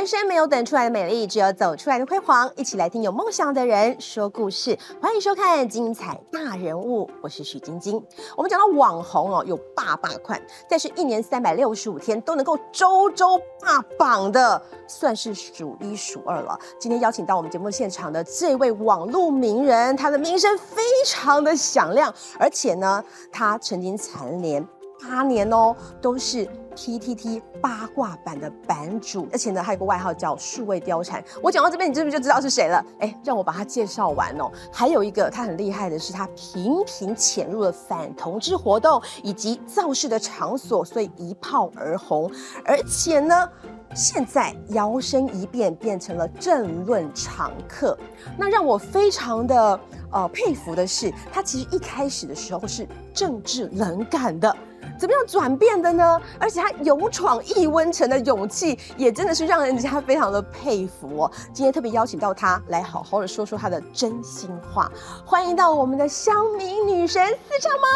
人生没有等出来的美丽，只有走出来的辉煌。一起来听有梦想的人说故事，欢迎收看《精彩大人物》，我是许晶晶。我们讲到网红哦，有霸霸款，但是一年三百六十五天都能够周周霸榜的，算是数一数二了。今天邀请到我们节目现场的这位网络名人，他的名声非常的响亮，而且呢，他曾经蝉联。八年哦，都是 PTT 八卦版的版主，而且呢，还有个外号叫数位貂蝉。我讲到这边，你是不是就知道是谁了？哎，让我把他介绍完哦。还有一个他很厉害的是，他频频潜入了反同志活动以及造势的场所，所以一炮而红。而且呢，现在摇身一变变成了政论常客。那让我非常的呃佩服的是，他其实一开始的时候是政治冷感的。怎么样转变的呢？而且他勇闯异温城的勇气，也真的是让人家非常的佩服哦。今天特别邀请到他来好好的说说他的真心话，欢迎到我们的乡民女神四长猫。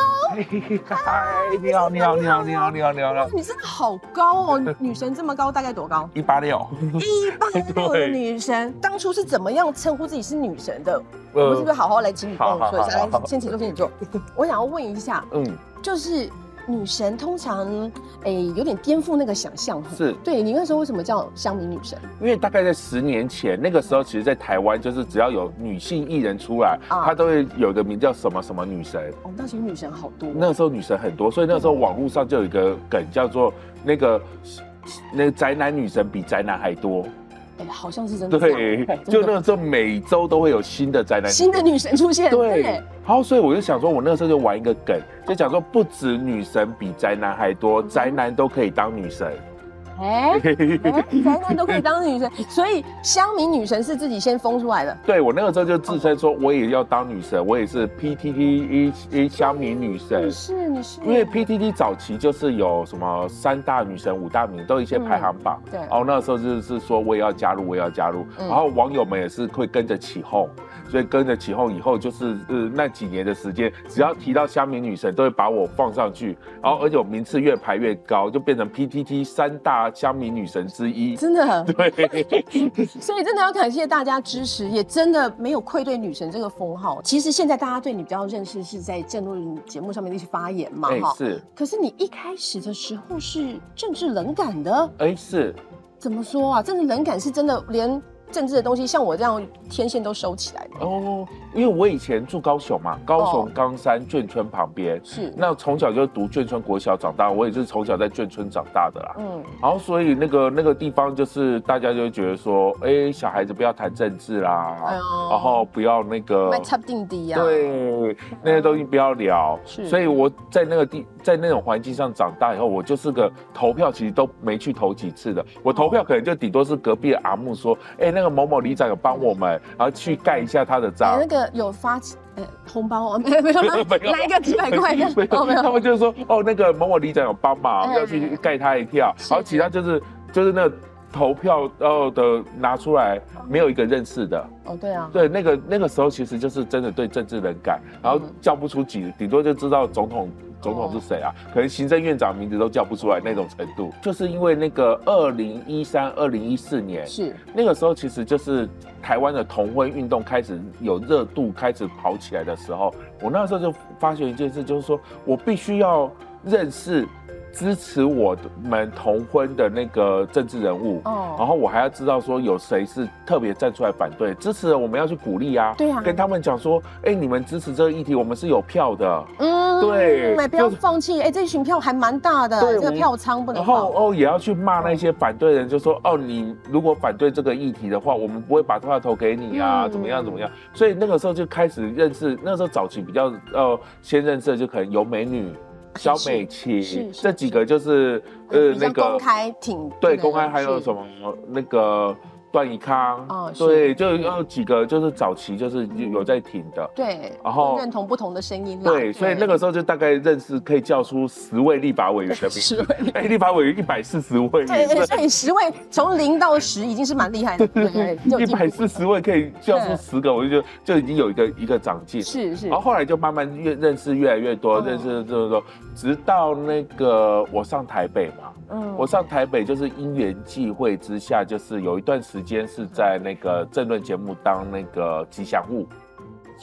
嗨，你好，你好，你好，你好，你好，你好。你真的好高哦，女神这么高，大概多高？一八六。一八六的女神，当初是怎么样称呼自己是女神的？我们是不是好好来请你跟我说一下？来，先请坐，先请坐。我想要问一下，嗯，就是。女神通常诶有点颠覆那个想象，是对你那时候为什么叫乡民女神？因为大概在十年前，那个时候其实，在台湾就是只要有女性艺人出来，她都会有个名叫什么什么女神。哦，那时候女神好多。那个时候女神很多，所以那时候网络上就有一个梗叫做那个那个宅男女神比宅男还多。哎，好像是真的。对，就那个时候每周都会有新的宅男、新的女神出现。对，然后所以我就想说，我那个时候就玩一个梗，就讲说不止女神比宅男还多，宅男都可以当女神。哎，宅男都可以当女神，所以乡民女神是自己先封出来的。对我那个时候就自称说，我也要当女神，我也是 PTT 一一乡民女神。你是你是，因为 PTT 早期就是有什么三大女神、五大名，都有一些排行榜。对，然后那个时候就是说我也要加入，我也要加入，然后网友们也是会跟着起哄。所以跟着起哄以后，就是呃那几年的时间，只要提到乡民女神，都会把我放上去，然后而且我名次越排越高，就变成 PTT 三大乡民女神之一。真的，对。所以真的要感谢大家支持，也真的没有愧对女神这个封号。其实现在大家对你比较认识，是在政论节目上面的一些发言嘛，哈。是。可是你一开始的时候是政治冷感的。哎，是。怎么说啊？政治冷感是真的连。政治的东西，像我这样天线都收起来的哦。因为我以前住高雄嘛，高雄冈山眷村旁边，是那从小就读眷村国小长大，我也是从小在眷村长大的啦。嗯，然后所以那个那个地方就是大家就会觉得说，哎，小孩子不要谈政治啦，然后不要那个插定底呀，对，那些东西不要聊。是，所以我在那个地在那种环境上长大以后，我就是个投票其实都没去投几次的。我投票可能就顶多是隔壁的阿木说，哎，那个某某里长有帮我们，然后去盖一下他的章。那个。有发呃红包哦，没有没有来一个几百块的，没有没有。他们就是说哦，那个某某里长有帮忙，要去盖他一票，然后其他就是就是那投票然后的拿出来，没有一个认识的。哦，对啊，对那个那个时候其实就是真的对政治冷感，然后叫不出几，顶多就知道总统。总统是谁啊？可能行政院长名字都叫不出来那种程度，就是因为那个二零一三、二零一四年是那个时候，其实就是台湾的同婚运动开始有热度，开始跑起来的时候，我那时候就发现一件事，就是说我必须要认识。支持我们同婚的那个政治人物，哦，然后我还要知道说有谁是特别站出来反对，支持我们要去鼓励啊，对啊，跟他们讲说，哎，你们支持这个议题，我们是有票的，嗯，对，不要放弃，哎，这群票还蛮大的，这个票仓不能，然后哦也要去骂那些反对人，就说哦，你如果反对这个议题的话，我们不会把票投给你啊，怎么样怎么样，所以那个时候就开始认识，那时候早期比较呃先认识的就可能有美女。小美琪这几个就是呃那个公开挺对公开还有什么那个段宜康，哦对，就有几个就是早期就是有有在挺的。对，然后认同不同的声音。对，所以那个时候就大概认识可以叫出十位立法委员的名。十。位。哎，立法委员一百四十位，对，所以十位从零到十已经是蛮厉害的，对对，就 一百四十位可以叫出对十个，我就觉得就已经有一个一个长进。是是。然后后来就慢慢越认识越来越多，嗯。认识这么多，直到那个我上台北嘛，嗯。我上台北就是因缘际会之下，就是有一段时间是在那个政论节目当那个吉祥物，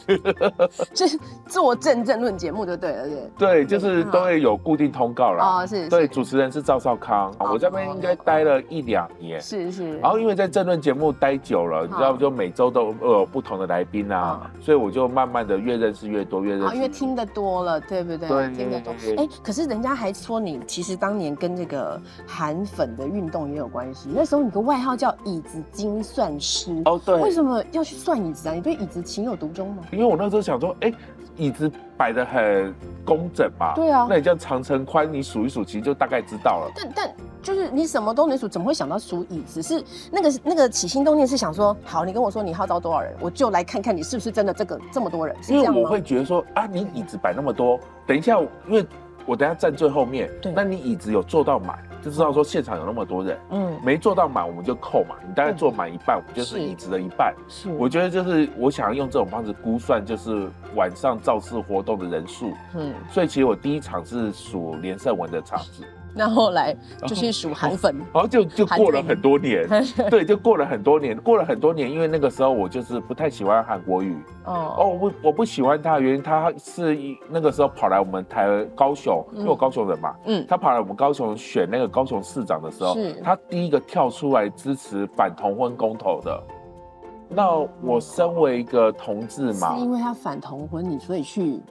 是做政政论节目就对了，对。对，就是都会有固定通告啦。哦，是，对，主持人是赵少康，哦我在那边应该待了一两年。是是，然后因为在政论节目待久了，你知道，就每周都有不同的来宾啊，所以我就慢慢的越认识越多，越认啊，识因为听得多了，对不对？对听得多。哎，可是人家还说你其实当年跟这个韩粉的运动也有关系。那时候你的外号叫椅子精算师，哦，对，为什么要去算椅子啊？你对椅子情有独钟吗？因为我那时候想说，哎，椅子摆的很工整嘛，对啊那你这样长乘宽，你数一数，其实就大概知道了。但但就是你什么都能数，怎么会想到数椅子？是那个那个起心动念是想说，好，你跟我说你号召多少人，我就来看看你是不是真的这个这么多人？因为我会觉得说，啊，你椅子摆那么多，等一下，因为我等一下站最后面对，那你椅子有坐到满，就知道说现场有那么多人，嗯，没做到满我们就扣嘛，你大概做满一半，我们就是是椅子的一半。是。我觉得就是我想要用这种方式估算，就是晚上造势活动的人数，嗯，所以其实我第一场是数连胜文的场子，那后来就是数韩粉，然后就就过了很多年，对，就过了很多年，过了很多年，因为那个时候我就是不太喜欢韩国语，哦，哦，我不我不喜欢他的原因，他是一那个时候跑来我们台高雄，因为我高雄人嘛，嗯，他跑来我们高雄选那个高雄市长的时候是，他第一个跳出来支持反同婚公投的。那我身为一个同志嘛是，因为他反同婚你，所以去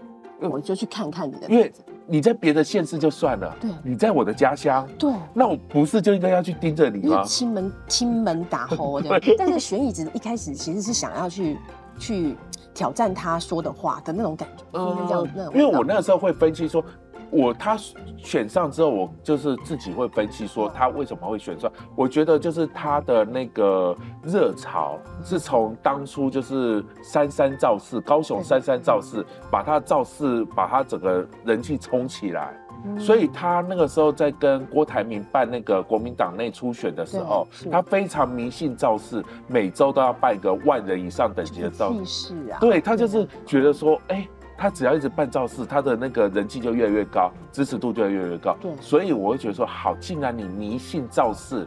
我就去看看你的因为，你在别的县市就算了，对。你在我的家乡，对。那我不是就应该要去盯着你吗？因为？亲门亲门打吼 的，但是玄椅子一开始其实是想要去去挑战他说的话的那种感觉，是不是这样那种因为我那个时候会分析说，我他选上之后，我就是自己会分析说他为什么会选上。我觉得就是他的那个热潮是从当初就是三三造势，高雄三三造势，把他造势把他整个人气冲起来。嗯所以他那个时候在跟郭台铭办那个国民党内初选的时候，他非常迷信造势，每周都要办一个万人以上等级的造。势啊，对他就是觉得说，哎、他只要一直办造势，他的那个人气就越来越高，支持度就会越来越高。对所以我会觉得说，好，既然你迷信造势，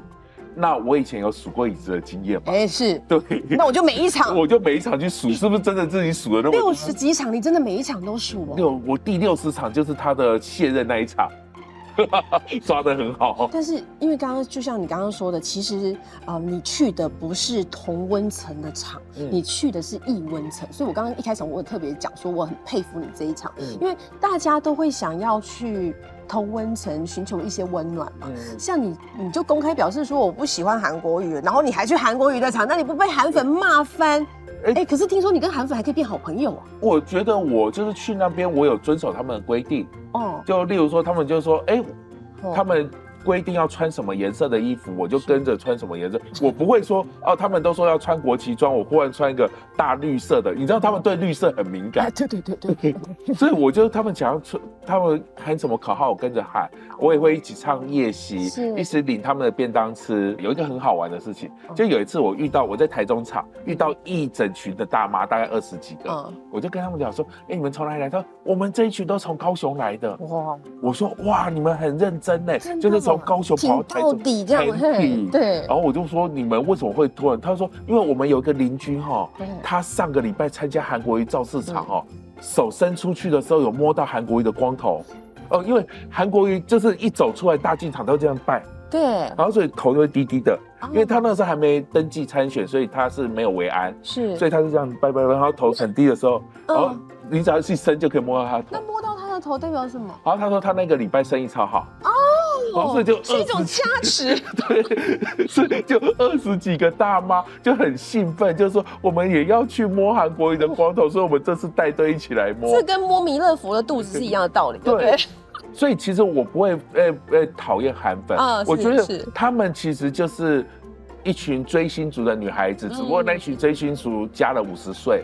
那我以前有数过椅子的经验嘛，哎是，对，那我就每一场 我就每一场去数，是不是真的自己数的那么六十几场，你真的每一场都数哦。六？我第六十场就是他的卸任那一场，抓得很好。但是因为刚刚就像你刚刚说的，其实呃你去的不是同温层的场，嗯你去的是异温层，所以我刚刚一开始我有特别讲说我很佩服你这一场，嗯因为大家都会想要去同温层寻求一些温暖嘛。嗯像你，你就公开表示说我不喜欢韩国语，然后你还去韩国语的场，那你不被韩粉骂翻？哎、哎可是听说你跟韩粉还可以变好朋友啊？我觉得我就是去那边，我有遵守他们的规定，哦，就例如说，他们就说，哎、哦他们规定要穿什么颜色的衣服，我就跟着穿什么颜色。我不会说哦，他们都说要穿国旗装，我忽然穿一个大绿色的。你知道他们对绿色很敏哎，感，对对对对，所以我就他们想要穿，他们喊什么口号，我跟着喊，我也会一起唱夜袭是，一起领他们的便当吃。有一个很好玩的事情，就有一次我遇到我在台中场遇到一整群的大妈，大概二十几个，嗯，我就跟他们讲说，哎，你们从哪里来？他说我们这一群都从高雄来的。哇，我说哇，你们很认真呢，就是从高雄跑到台中，底这样，对。然，后我就说你们为什么会突然？他说因为我们有一个邻居哈对，他上个礼拜参加韩国瑜造市场哈，手伸出去的时候有摸到韩国瑜的光头。哦，因为韩国瑜就是一走出来大进场都这样拜，对，然后所以头就会低低的，哦。因为他那时候还没登记参选，所以他是没有为安，是，所以他是这样拜拜拜，然后头很低的时候，然后嗯你只要去伸就可以摸到他头。那。摸到他的头代表什么？然后他说他那个礼拜生意超好。哦，所以就是一种20加持，对，所以就二十几个大妈就很兴奋，就说我们也要去摸韩国瑜的光头，所以我们这次带队一起来摸这。跟摸弥勒佛的肚子是一样的道理，对不对？所以其实我不会呃呃讨厌韩粉，啊我觉得是他们其实就是一群追星族的女孩子，嗯只不过那群追星族加了五十岁，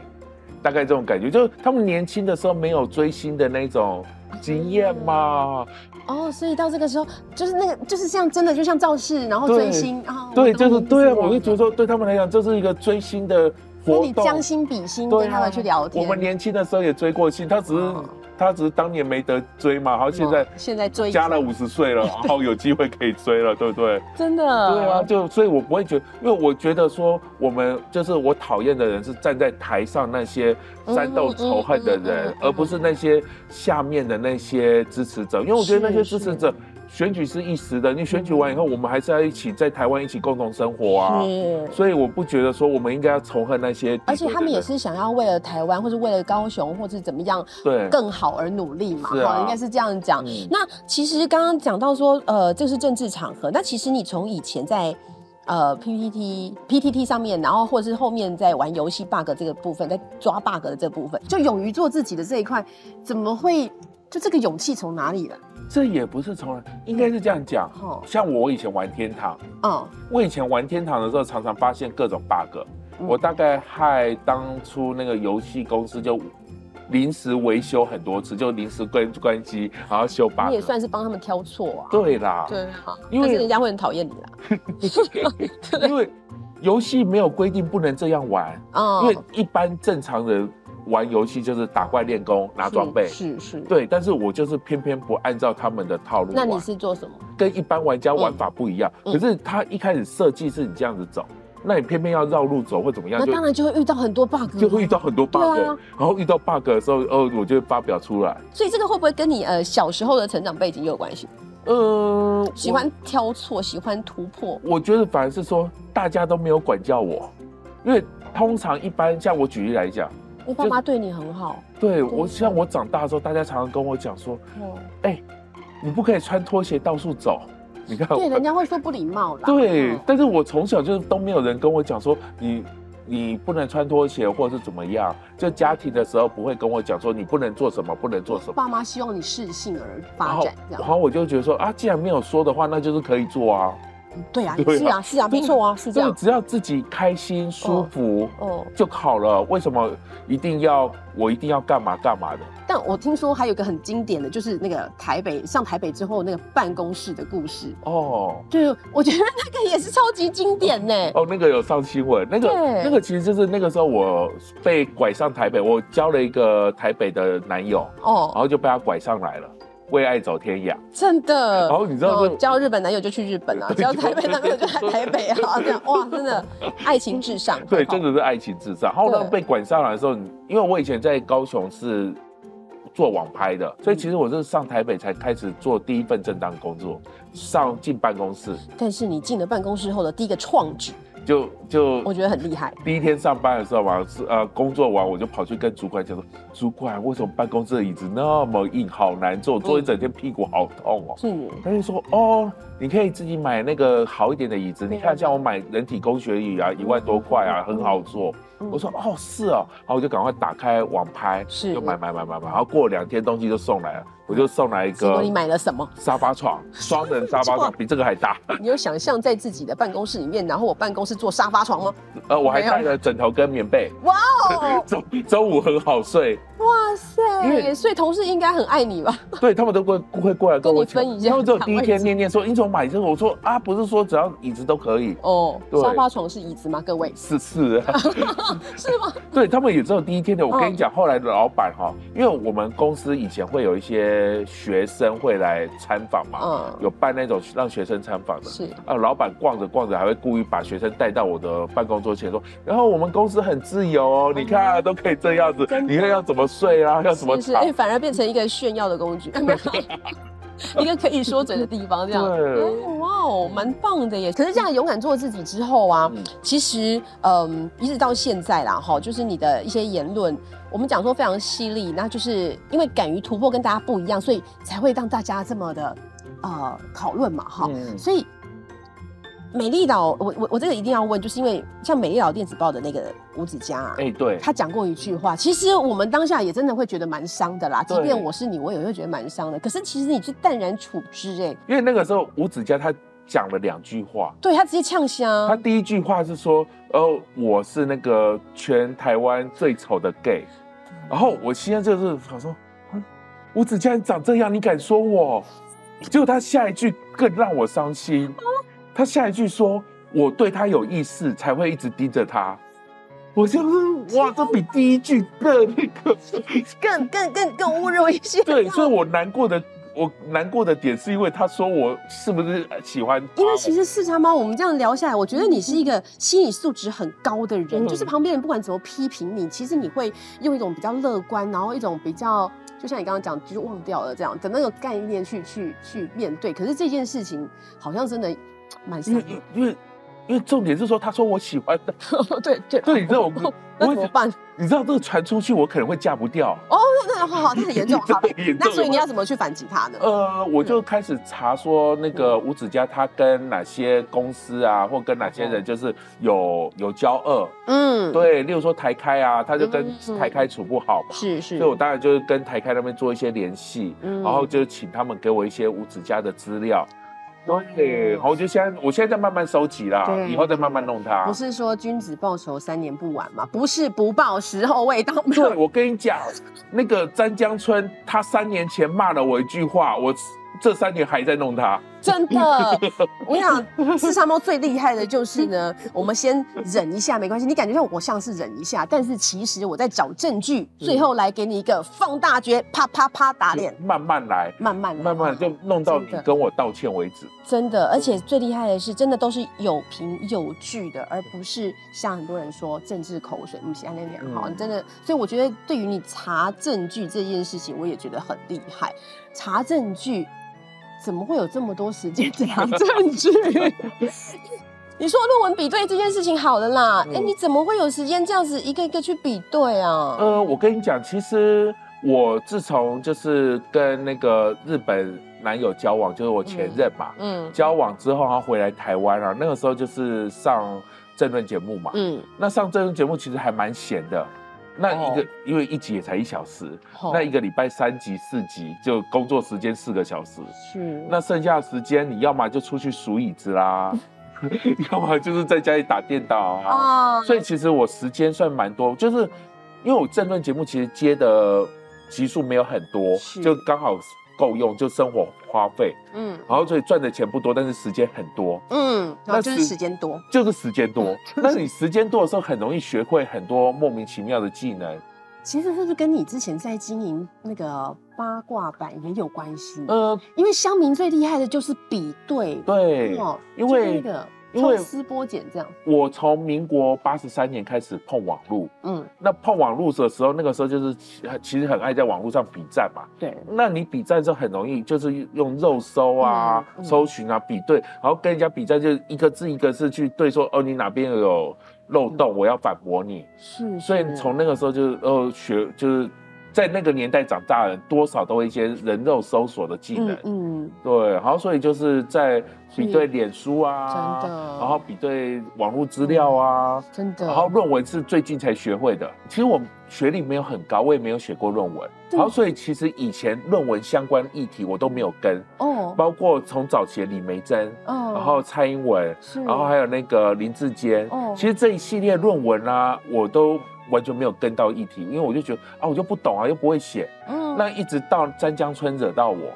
大概这种感觉，就是他们年轻的时候没有追星的那种经验嘛。哦，所以到这个时候，就是那个，就是像真的，就像造势，然后追星啊，对，就是对啊，我就觉得说，对他们来讲，这是一个追星的活动。那你将心比心，跟他们去聊天。我们年轻的时候也追过星，他只是、哦他只是当年没得追嘛，然后现在哦现在追加了五十岁了，然后有机会可以追了，对不对？真的，对啊，就所以，我不会觉得，因为我觉得说，我们就是我讨厌的人是站在台上那些煽动仇恨的人嗯，而不是那些下面的那些支持者，因为我觉得那些支持者。选举是一时的，你选举完以后，我们还是要一起在台湾一起共同生活啊。是。所以我不觉得说我们应该要仇恨那些而且他们也是想要为了台湾，或者为了高雄，或者怎么样对更好而努力嘛，是啊应该是这样讲。嗯那其实刚刚讲到说，呃，这是政治场合，那其实你从以前在。呃，PPT、PTT 上面，然后或者是后面在玩游戏 bug 这个部分，在抓 bug 的这部分，就勇于做自己的这一块，怎么会就这个勇气从哪里来？这也不是从来，应该是这样讲。哦，像我以前玩天堂，嗯，我以前玩天堂的时候，常常发现各种 bug。嗯我大概害当初那个游戏公司就临时维修很多次，就临时关关机，然后修 bug。你也算是帮他们挑错啊。对啦，对啊，因为但是人家会很讨厌你啦。因为游戏没有规定不能这样玩，哦因为一般正常人玩游戏就是打怪练功拿装备。是是。对，但是我就是偏偏不按照他们的套路那你，是做什么？跟一般玩家玩法不一样。嗯可是他一开始设计是你这样子走，那你偏偏要绕路走或怎么样，就那当然就会遇到很多 bug，就会遇到很多 bug，、啊然后遇到 bug 的时候，哦，我就会发表出来。所以这个会不会跟你呃小时候的成长背景也有关系？嗯，喜欢挑错，喜欢突破。我觉得反而是说大家都没有管教我，因为通常一般像我举例来讲，你爸妈对你很好，对我像我长大的时候，大家常常跟我讲说，哦，哎、你不可以穿拖鞋到处走。你看我，对，人家会说不礼貌啦。对嗯，但是我从小就是都没有人跟我讲说你你不能穿拖鞋或者是怎么样，就家庭的时候不会跟我讲说你不能做什么，不能做什么。爸妈希望你适性而发展。然后我就觉得说啊，既然没有说的话，那就是可以做啊。对啊，对啊是啊，是啊，没错啊，是这样。只要自己开心舒服哦，就好了。为什么一定要我一定要干嘛干嘛的？但我听说还有一个很经典的，就是那个台北上台北之后那个办公室的故事。哦对，我觉得那个也是超级经典呢。哦，那个有上新闻，那个对那个其实就是那个时候我被拐上台北，我交了一个台北的男友哦，然哦，后就被他拐上来了，为爱走天涯。真的。然后你知道交日本男友就去日本啊，交台北男友就在台北啊，这样哇，真的爱情至上。对，真的是爱情至上。然后呢，被管上来的时候，因为我以前在高雄是做网拍的，所以其实我是上台北才开始做第一份正当工作，上进办公室但是你进了办公室后的第一个创举，就就我觉得很厉害。第一天上班的时候嘛，是呃工作完我就跑去跟主管讲说，主管为什么办公室的椅子那么硬，好难坐，坐一整天屁股好痛哦。是，他就说哦，你可以自己买那个好一点的椅子，你看像我买人体工学椅啊，一万多块啊，很好坐。嗯我说哦是哦，然后我就赶快打开网拍，是就买买买买买，然后过两天东西就送来了，我就送来一个你买了什么？沙发床，双人沙发床，比这个还大。你有想象在自己的办公室里面，然后我办公室做沙发床吗？呃，我还带了枕头跟棉被，哇哦，周周五很好睡。哇塞！所以同事应该很爱你吧？对他们都会会过来跟我分一下他们只有第一天念念说你怎么买这个？我说啊，不是说只要椅子都可以。哦，对沙发床是椅子吗？各位是是啊，是吗？对他们也只有第一天的。我跟你嗯讲，后来的老板哈，因为我们公司以前会有一些学生会来参访嘛，嗯，有办那种让学生参访的。是啊，老板逛着逛着还会故意把学生带到我的办公桌前说，然后我们公司很自由哦，你看都可以这样子，你看要怎么睡啊，要怎么躺是是，哎，反而变成一个炫耀的工具，一个可以说嘴的地方，这样。哇哦，蛮棒的耶！可是这样勇敢做自己之后啊，嗯其实嗯，一直到现在啦，哈，就是你的一些言论，我们讲说非常犀利，那就是因为敢于突破跟大家不一样，所以才会让大家这么的呃讨论嘛，哈。嗯所以美丽岛，我我我这个一定要问，就是因为像美丽岛电子报的那个吴子嘉、啊。哎，对，他讲过一句话，其实我们当下也真的会觉得蛮伤的啦。即便我是你，我也会觉得蛮伤的。可是其实你是淡然处之、哎，因为那个时候吴子嘉他讲了两句话。对他直接呛香。他第一句话是说：“呃，我是那个全台湾最丑的 gay。”然后我现在就是想说，吴子嘉长这样，你敢说我？结果他下一句更让我伤心。他下一句说：“我对他有意思，才会一直盯着他。”我就是哇，这比第一句更那个，更更更更侮辱一些。对，所以我难过的。我难过的点是因为他说我是不是喜欢？因为其实四叉猫，我们这样聊下来，我觉得你是一个心理素质很高的人，就是旁边人不管怎么批评你，其实你会用一种比较乐观，然后一种比较，就像你刚刚讲，就是忘掉了这样的那个概念去去去面对。可是这件事情好像真的蛮因为因为因为重点是说，他说我喜欢的，对对 对，你知道我 那怎么办？你知道这个传出去，我可能会嫁不掉哦。那好好，那很严重，好。那所以你要怎么去反击他呢？呃，我就开始查说那个吴子嘉他跟哪些公司啊，或跟哪些人就是有有交恶。嗯，对，例如说台开啊，他就跟台开处不好嘛。是是。所以我当然就是跟台开那边做一些联系，然后就请他们给我一些吴子嘉的资料。对，好，我就现在，我现在在慢慢收集啦，以后再慢慢弄它。不是说君子报仇三年不晚吗？不是不报，时候未到。对，我跟你讲，那个詹江春，他三年前骂了我一句话，我。这三年还在弄它，真的。我想，四杀猫最厉害的就是呢，我们先忍一下，没关系。你感觉像我像是忍一下，但是其实我在找证据，最后来给你一个放大绝，啪啪啪打脸。慢慢来，慢慢慢慢就弄到你跟我道歉为止。真的，而且最厉害的是，真的都是有凭有据的，而不是像很多人说政治口水。不是安那良好，真的。所以我觉得，对于你查证据这件事情，我也觉得很厉害。查证据。怎么会有这么多时间查证据？你说论文比对这件事情好了啦，哎，你怎么会有时间这样子一个一个去比对啊？呃，我跟你讲，其实我自从就是跟那个日本男友交往，就是我前任嘛，嗯，交往之后他回来台湾啊，那个时候就是上政论节目嘛，嗯，那上政论节目其实还蛮闲的。那一个，因为一集也才一小时，那一个礼拜三集四集，就工作时间四个小时。是。那剩下的时间，你要么就出去数椅子啦，要么就是在家里打电脑啊。所以其实我时间算蛮多，就是因为我政论节目其实接的集数没有很多，就刚好。够用就生活花费，嗯，然后所以赚的钱不多，但是时间很多，嗯，那就是时间多，就是时间多。那你时间多的时候，很容易学会很多莫名其妙的技能。其实是不是跟你之前在经营那个八卦版也有关系？呃，因为乡民最厉害的就是比对，对，因为那个。因为丝剥茧这样，我从民国八十三年开始碰网络，嗯，那碰网络的时候，那个时候就是其实很爱在网络上比战嘛，对，那你比战就很容易，就是用肉搜啊、搜寻啊比对，然后跟人家比战，就一个字一个字去对说，哦，你哪边有漏洞，我要反驳你，是，所以从那个时候就哦学就是。在那个年代长大的人，多少都会一些人肉搜索的技能，嗯，对，然后所以就是在比对脸书啊，真的，然后比对网络资料啊，真的，然后论文是最近才学会的。其实我学历没有很高，我也没有写过论文，然后所以其实以前论文相关议题我都没有跟，哦，包括从早期的李梅珍，哦，然后蔡英文，然后还有那个林志坚，哦，其实这一系列论文啊，我都。完全没有跟到议题，因为我就觉得啊，我就不懂啊，又不会写，嗯，那一直到詹江村惹到我，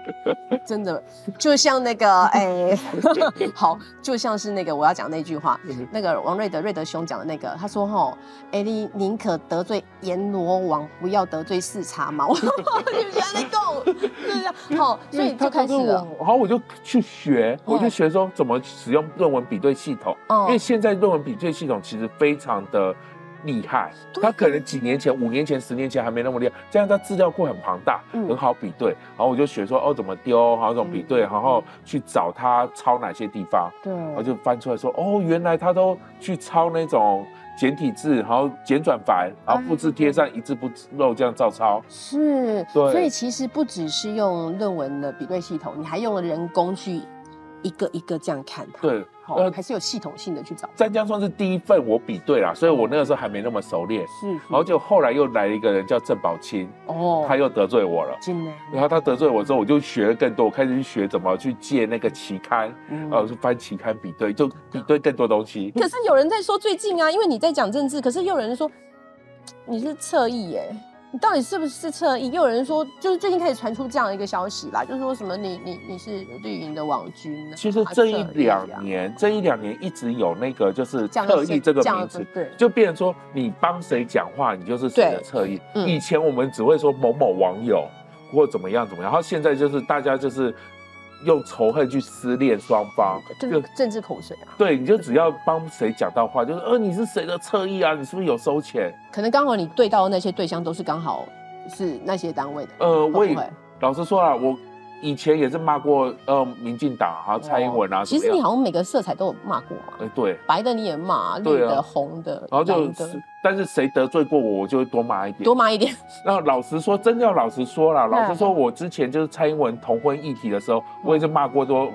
真的就像那个哎，好，就像是那个我要讲那句话，那个王瑞德瑞德兄讲的那个，他说哈，哎，你宁可得罪阎罗王，不要得罪四叉猫，你们觉得够？对呀，好，所以就开始了，好，我就去学，我就学说怎么使用论文比对系统，因为现在论文比对系统其实非常的。厉害，他可能几年前、五年前、十年前还没那么厉害，这样他资料库很庞大，很好比对。然后我就学说哦怎么丢，然后怎么比对，然后去找他抄哪些地方。对，然后就翻出来说哦，原来他都去抄那种简体字，然后简转繁，然后复制贴上，一字不漏这样照抄。是，对。所以其实不只是用论文的比对系统，你还用了人工去一个一个这样看它。对。哦，呃还是有系统性的去找。湛江算是第一份我比对啦，所以我那个时候还没那么熟练。是，然后就后来又来了一个人叫郑宝清，哦，他又得罪我了。进来，然后他得罪我之后，我就学了更多，我开始去学怎么去借那个期刊，嗯呃，去翻期刊比对，就比对更多东西。可是有人在说最近啊，因为你在讲政治，可是又有人说你是侧翼耶，你到底是不是侧翼？又有人说，就是最近开始传出这样一个消息啦，就是说什么你你你是绿营的网军啊。其实这一两年，这一两年一直有那个就是这样的侧翼这个名词，对，就变成说你帮谁讲话，你就是谁的对侧翼。嗯以前我们只会说某某网友或怎么样怎么样，然后现在就是大家就是用仇恨去撕裂双方，就是政治口水啊。对，你就只要帮谁讲到话，就是呃你是谁的侧翼啊，你是不是有收钱？可能刚好你对到的那些对象都是刚好是那些单位的，呃，我也？老实说啊，我以前也是骂过呃民进党还有蔡英文啊，哦其实你好像每个色彩都有骂过嘛，哎对，白的你也骂，绿的、红的、然后就但是谁得罪过我，我就会多骂一点。多骂一点。那老实说，真的要老实说啦，老实说，我之前就是蔡英文同婚议题的时候，我也是骂过多。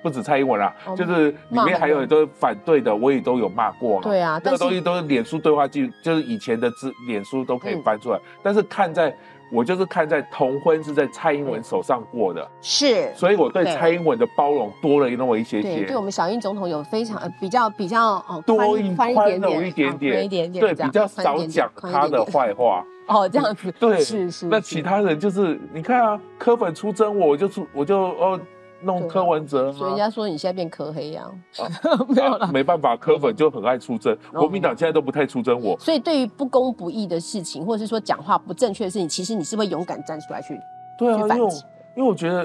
不止蔡英文啦，哦就是里面还有很多反对的，我也都有骂过嘛。对啊，这但是个东西都是脸书对话记录，就是以前的资脸书都可以嗯翻出来。但是看在我就是看在同婚是在蔡英文手上过的，是。所以我对对。蔡英文的包容多了那么一些，些。对。我们小英总统有非常呃比较比较哦多宽一宽宽一点点，容一点点，对，比较少讲他的坏话。哦，这样子，对，是是。是。那其他人就是你看啊，柯粉出征我，我就出我就哦弄柯文哲啊，所以人家说你现在变柯黑呀，啊 没有了。没办法，柯粉就很爱出征，哦国民党现在都不太出征我。所以对于不公不义的事情，或者是说讲话不正确的事情，其实你是会勇敢站出来去对啊，因为。因为我觉得，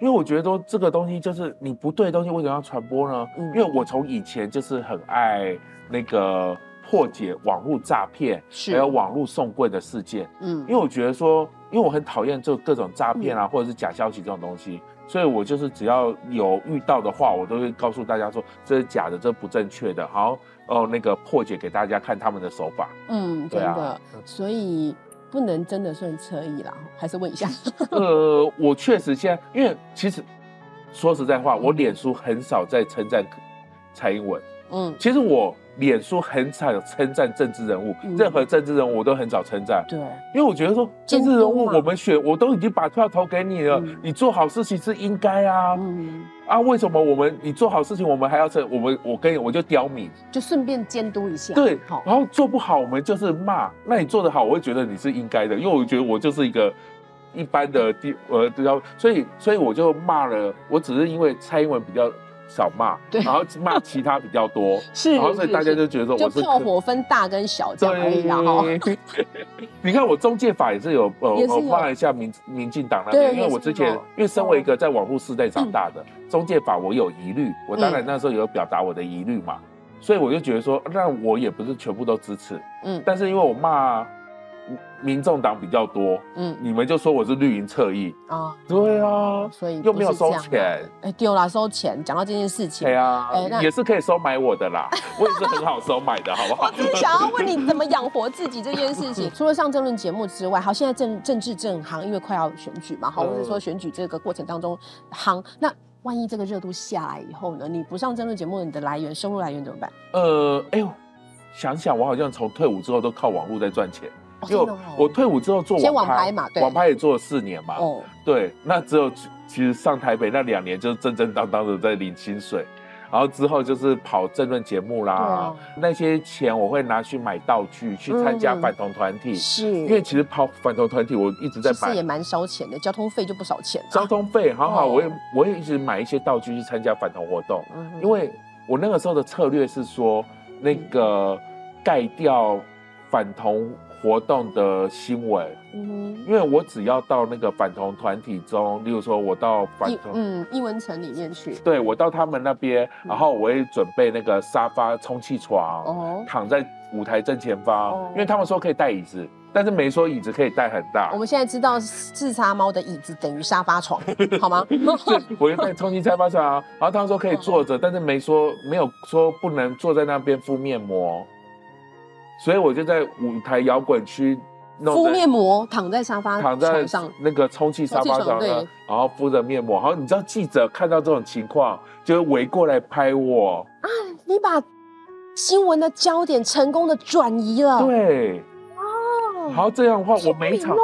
因为我觉得说这个东西就是你不对的东西，为什么要传播呢？嗯因为我从以前就是很爱那个破解网络诈骗，是还有网络送柜的事件。嗯因为我觉得说，因为我很讨厌这各种诈骗啊，或者是假消息这种东西，所以我就是只要有遇到的话，我都会告诉大家说这是假的，这不正确的，好哦那个破解给大家看他们的手法。嗯，对啊真的，所以不能真的算侧翼啦，还是问一下。呃，我确实现在，因为其实说实在话，我脸书很少在称赞蔡英文，嗯，其实我脸书很少有称赞政治人物，嗯。任何政治人物我都很少称赞。对，因为我觉得说政治人物我们选，我都已经把票投给你了，嗯。你做好事情是应该啊、嗯，啊！为什么我们你做好事情，我们还要称我们我跟你我就刁民，就顺便监督一下。对好，，然后做不好我们就是骂，那你做得好，我会觉得你是应该的，因为我觉得我就是一个一般的地呃比较，所以所以我就骂了，我只是因为蔡英文比较少骂，对。然后骂其他比较多，是然后所以大家就觉得说我是炮火分大跟小这样而已啦哈。对，你看我中介法也是有呃也是有。呃放一下民民进党那对边，因为我之前因为身为一个在网络时代长大的中介法，我有疑虑，我当然那时候有表达我的疑虑嘛，所以我就觉得说，那我也不是全部都支持，嗯。但是因为我骂民众党比较多，嗯你们就说我是绿营侧翼，啊，对啊，所以又没有收钱。哎，丢啦，收钱。讲到这件事情对，啊也是可以收买我的啦，我也是很好收买的，好不好？我只是想要问你怎么养活自己这件事情。除了上政论节目之外，好，现在政政治正行，因为快要选举嘛，好，嗯或者说选举这个过程当中行，那万一这个热度下来以后呢？你不上争论节目，你的来源收入来源怎么办？呃，哎呦，想想我好像从退伍之后都靠网络在赚钱，哦因为真的哦。我退伍之后做先网拍嘛对。网拍也做了四年嘛，哦，对，那只有其实上台北那两年就是正正当当的在领薪水，然后之后就是跑政论节目啦，那些钱我会拿去买道具，去参加嗯反同团体，是，因为其实跑反同团体我一直在买其实也蛮烧钱的，交通费就不少钱啊。交通费，好好，哦。我也我也一直买一些道具去参加反同活动，嗯哼。因为我那个时候的策略是说，那个盖掉反同活动的新闻，嗯因为我只要到那个反同团体中，例如说我到反同。嗯一文城里面去。对，我到他们那边，嗯然后我也准备那个沙发、充气床，哦，躺在舞台正前方，哦因为他们说可以带椅子，但是没说椅子可以带很大我。们现在知道自杀猫的椅子等于沙发床，好吗？对，我就带充气沙发床，然后他们说可以坐着，但是没说没有说不能坐在那边敷面膜，所以我就在舞台摇滚区弄敷面膜，躺在沙发躺在上，那个充气沙发上，然后敷着面膜，然后你知道记者看到这种情况，就会围过来拍我。啊，你把新闻的焦点成功的转移了。对，哦，然后这样的话，我每一场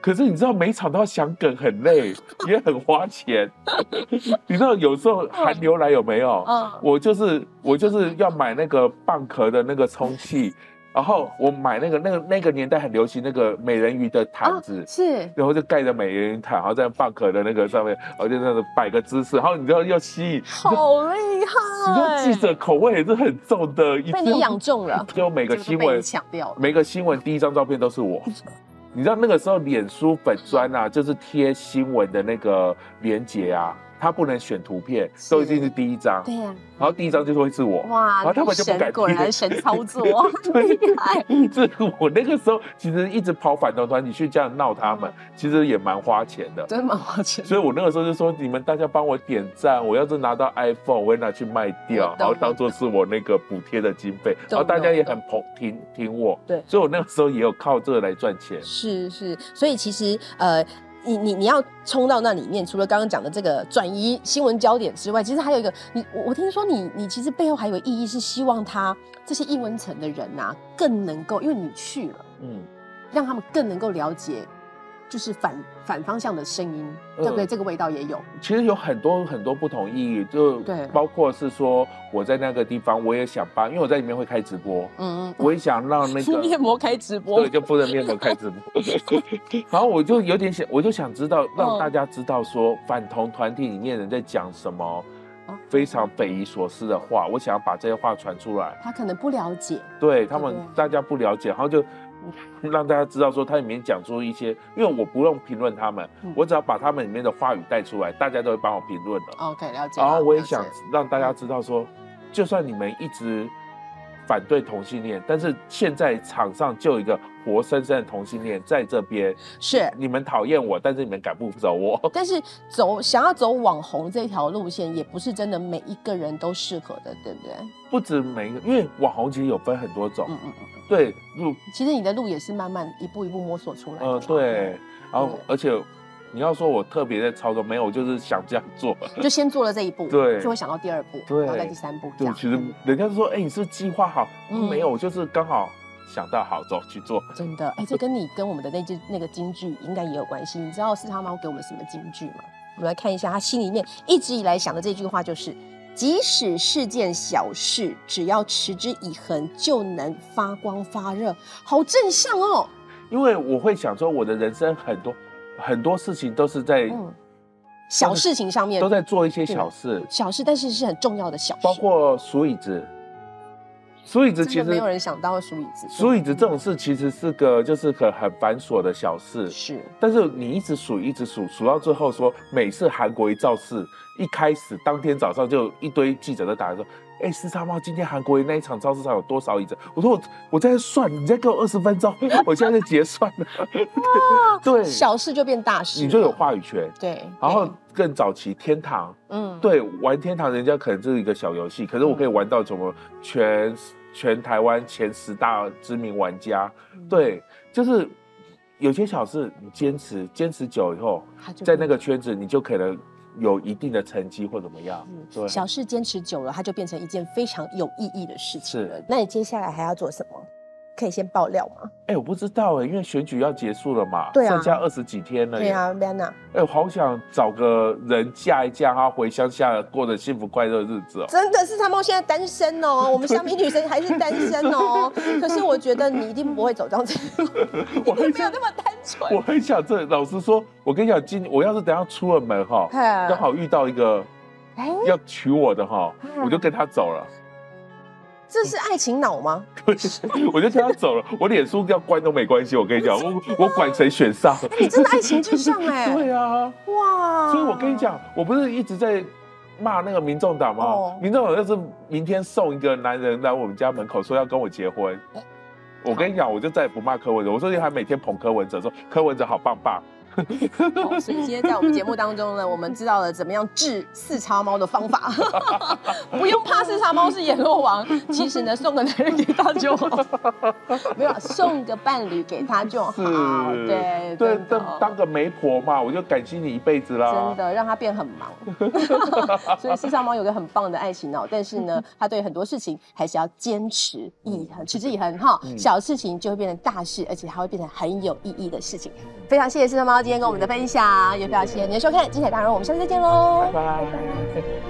可是你知道每一场都要想梗，很累，也很花钱。你知道有时候寒流来有没有？嗯。我就是我就是要买那个蚌壳的那个充气，然后我买那个那个那个年代很流行那个美人鱼的毯子。是然后就盖着美人鱼毯，然后在蚌壳的那个上面，然后就那个摆个姿势，然后你知道要吸引，好厉你知道害，记者口味也是很重的，一被你养中了，就每个新闻抢掉了。每个新闻第一张照片都是我。你知道那个时候脸书粉砖啊，就是贴新闻的那个连接啊，它不能选图片，都一定是第一张，对呀，然后第一张就会是我。哇然后他们就不果然神操作，对厉害。这我那个时候其实一直跑反动团，你去这样闹他们，其实也蛮花钱的。真蛮花钱。所以我那个时候就说，你们大家帮我点赞，我要是拿到 iPhone，我会拿去卖掉然后当做是我那个补贴的经费，然后大家也很捧挺挺我。对所以我那个时候也有靠这个来赚钱。是是，所以其实呃，你你你要冲到那里面，除了刚刚讲的这个转移新闻焦点之外，其实还有一个，你我我听说你你其实背后还有意义是希望他这些艺文层的人呐、更能够，因为你去了，嗯，让他们更能够了解，就是反反方向的声音，对不对？嗯这个味道也有，其实有很多很多不同意义，就对。包括是说我在那个地方，我也想帮，因为我在里面会开直播，嗯嗯，我也想让那敷个面膜开直播对，，就敷着面膜开直播。然后我就有点想，我就想知道，让嗯。大家知道说反同团体里面人在讲什么哦非常匪夷所思的话，我想要把这些话传出来，他可能不了解，对他们对？大家不了解，然后就 让大家知道说它里面讲出一些，因为我不用评论他们嗯，我只要把他们里面的话语带出来，大家都会帮我评论的。OK，了解。然后我也想让大家知道说，就算你们一直反对同性恋，但是现在场上就有一个活生生的同性恋在这边。是你们讨厌我，但是你们赶不走我。但是走想要走网红这条路线，也不是真的每一个人都适合的，对不对？不止每一个，因为网红其实有分很多种。嗯嗯嗯。对，路其实你的路也是慢慢一步一步摸索出来的。呃对，然后对而且你要说我特别在操作，没有，我就是想这样做。就先做了这一步，对就会想到第二步，对然后再第三步这对，样。其实人家说，哎、你是计划好？嗯没有，我就是刚好想到好走去做。真的，哎，这跟你跟我们的那句那个京剧应该也有关系。你知道四叉猫给我们什么京剧吗？我们来看一下，他心里面一直以来想的这句话就是：即使是件小事，只要持之以恒，就能发光发热。好正向哦。因为我会想说，我的人生很多很多事情都是在、嗯，小事情上面。都在做一些小事，小事，但是是很重要的小事。包括数椅子。数椅子其实没有，人想到数椅子，数椅子这种事其实是个就是很很繁琐的小事，是。但是你一直数一直数，数到最后说，每次韩国一造势，一开始当天早上就一堆记者在打来说，哎、四叉猫今天韩国瑜那一场超市场有多少椅子？我说我我在算，你再给我二十分钟，我现在在结算了。对，小事就变大事，你就有话语权。对。然后更早期天堂，嗯，对，玩天堂人家可能就是一个小游戏，可是我可以玩到什么全全台湾前十大知名玩家，嗯，对，就是有些小事你坚持坚持久以后，在那个圈子你就可能有一定的成绩或怎么样，对嗯，小事坚持久了，它就变成一件非常有意义的事情了是。那你接下来还要做什么？可以先爆料吗？哎、我不知道哎、因为选举要结束了嘛，对啊剩下二十几天了，对，啊，Vanna，哎、我好想找个人嫁一嫁，然后回乡下过着幸福快乐的日子哦。真的是他们现在单身哦，我们小米女生还是单身哦。可是我觉得你一定不会走这样子，我很你没有那么单纯。我很想这，老实说，我跟你讲，今我要是等下出了门哈，嗯刚好遇到一个哎，要娶我的哈，嗯我就跟他走了，这是爱情脑吗？我就跟他走了，我脸书要关都没关系，我跟你讲，我我管谁选上。哎，你真的爱情至上哎。对啊，哇！所以我跟你讲，我不是一直在骂那个民众党吗？哦民众党要是明天送一个男人来我们家门口说要跟我结婚，我跟你讲，我就再也不骂柯文哲，我说你还每天捧柯文哲，说柯文哲好棒棒。哦所以今天在我们节目当中呢，我们知道了怎么样治四叉猫的方法，不用怕四叉猫是阎罗王，其实呢送个男人给他就好，没有送个伴侣给他就好，对对，当当个媒婆嘛，我就感激你一辈子啦。真的让他变很忙，所以四叉猫有个很棒的爱情脑，但是呢，他对很多事情还是要坚持以恒，持之以恒哈。小事情就会变成大事，而且它会变成很有意义的事情。非常谢谢四叉猫今天跟我们的分享，也非常谢谢您的收看《精彩大人》，我们下次再见喽，拜拜。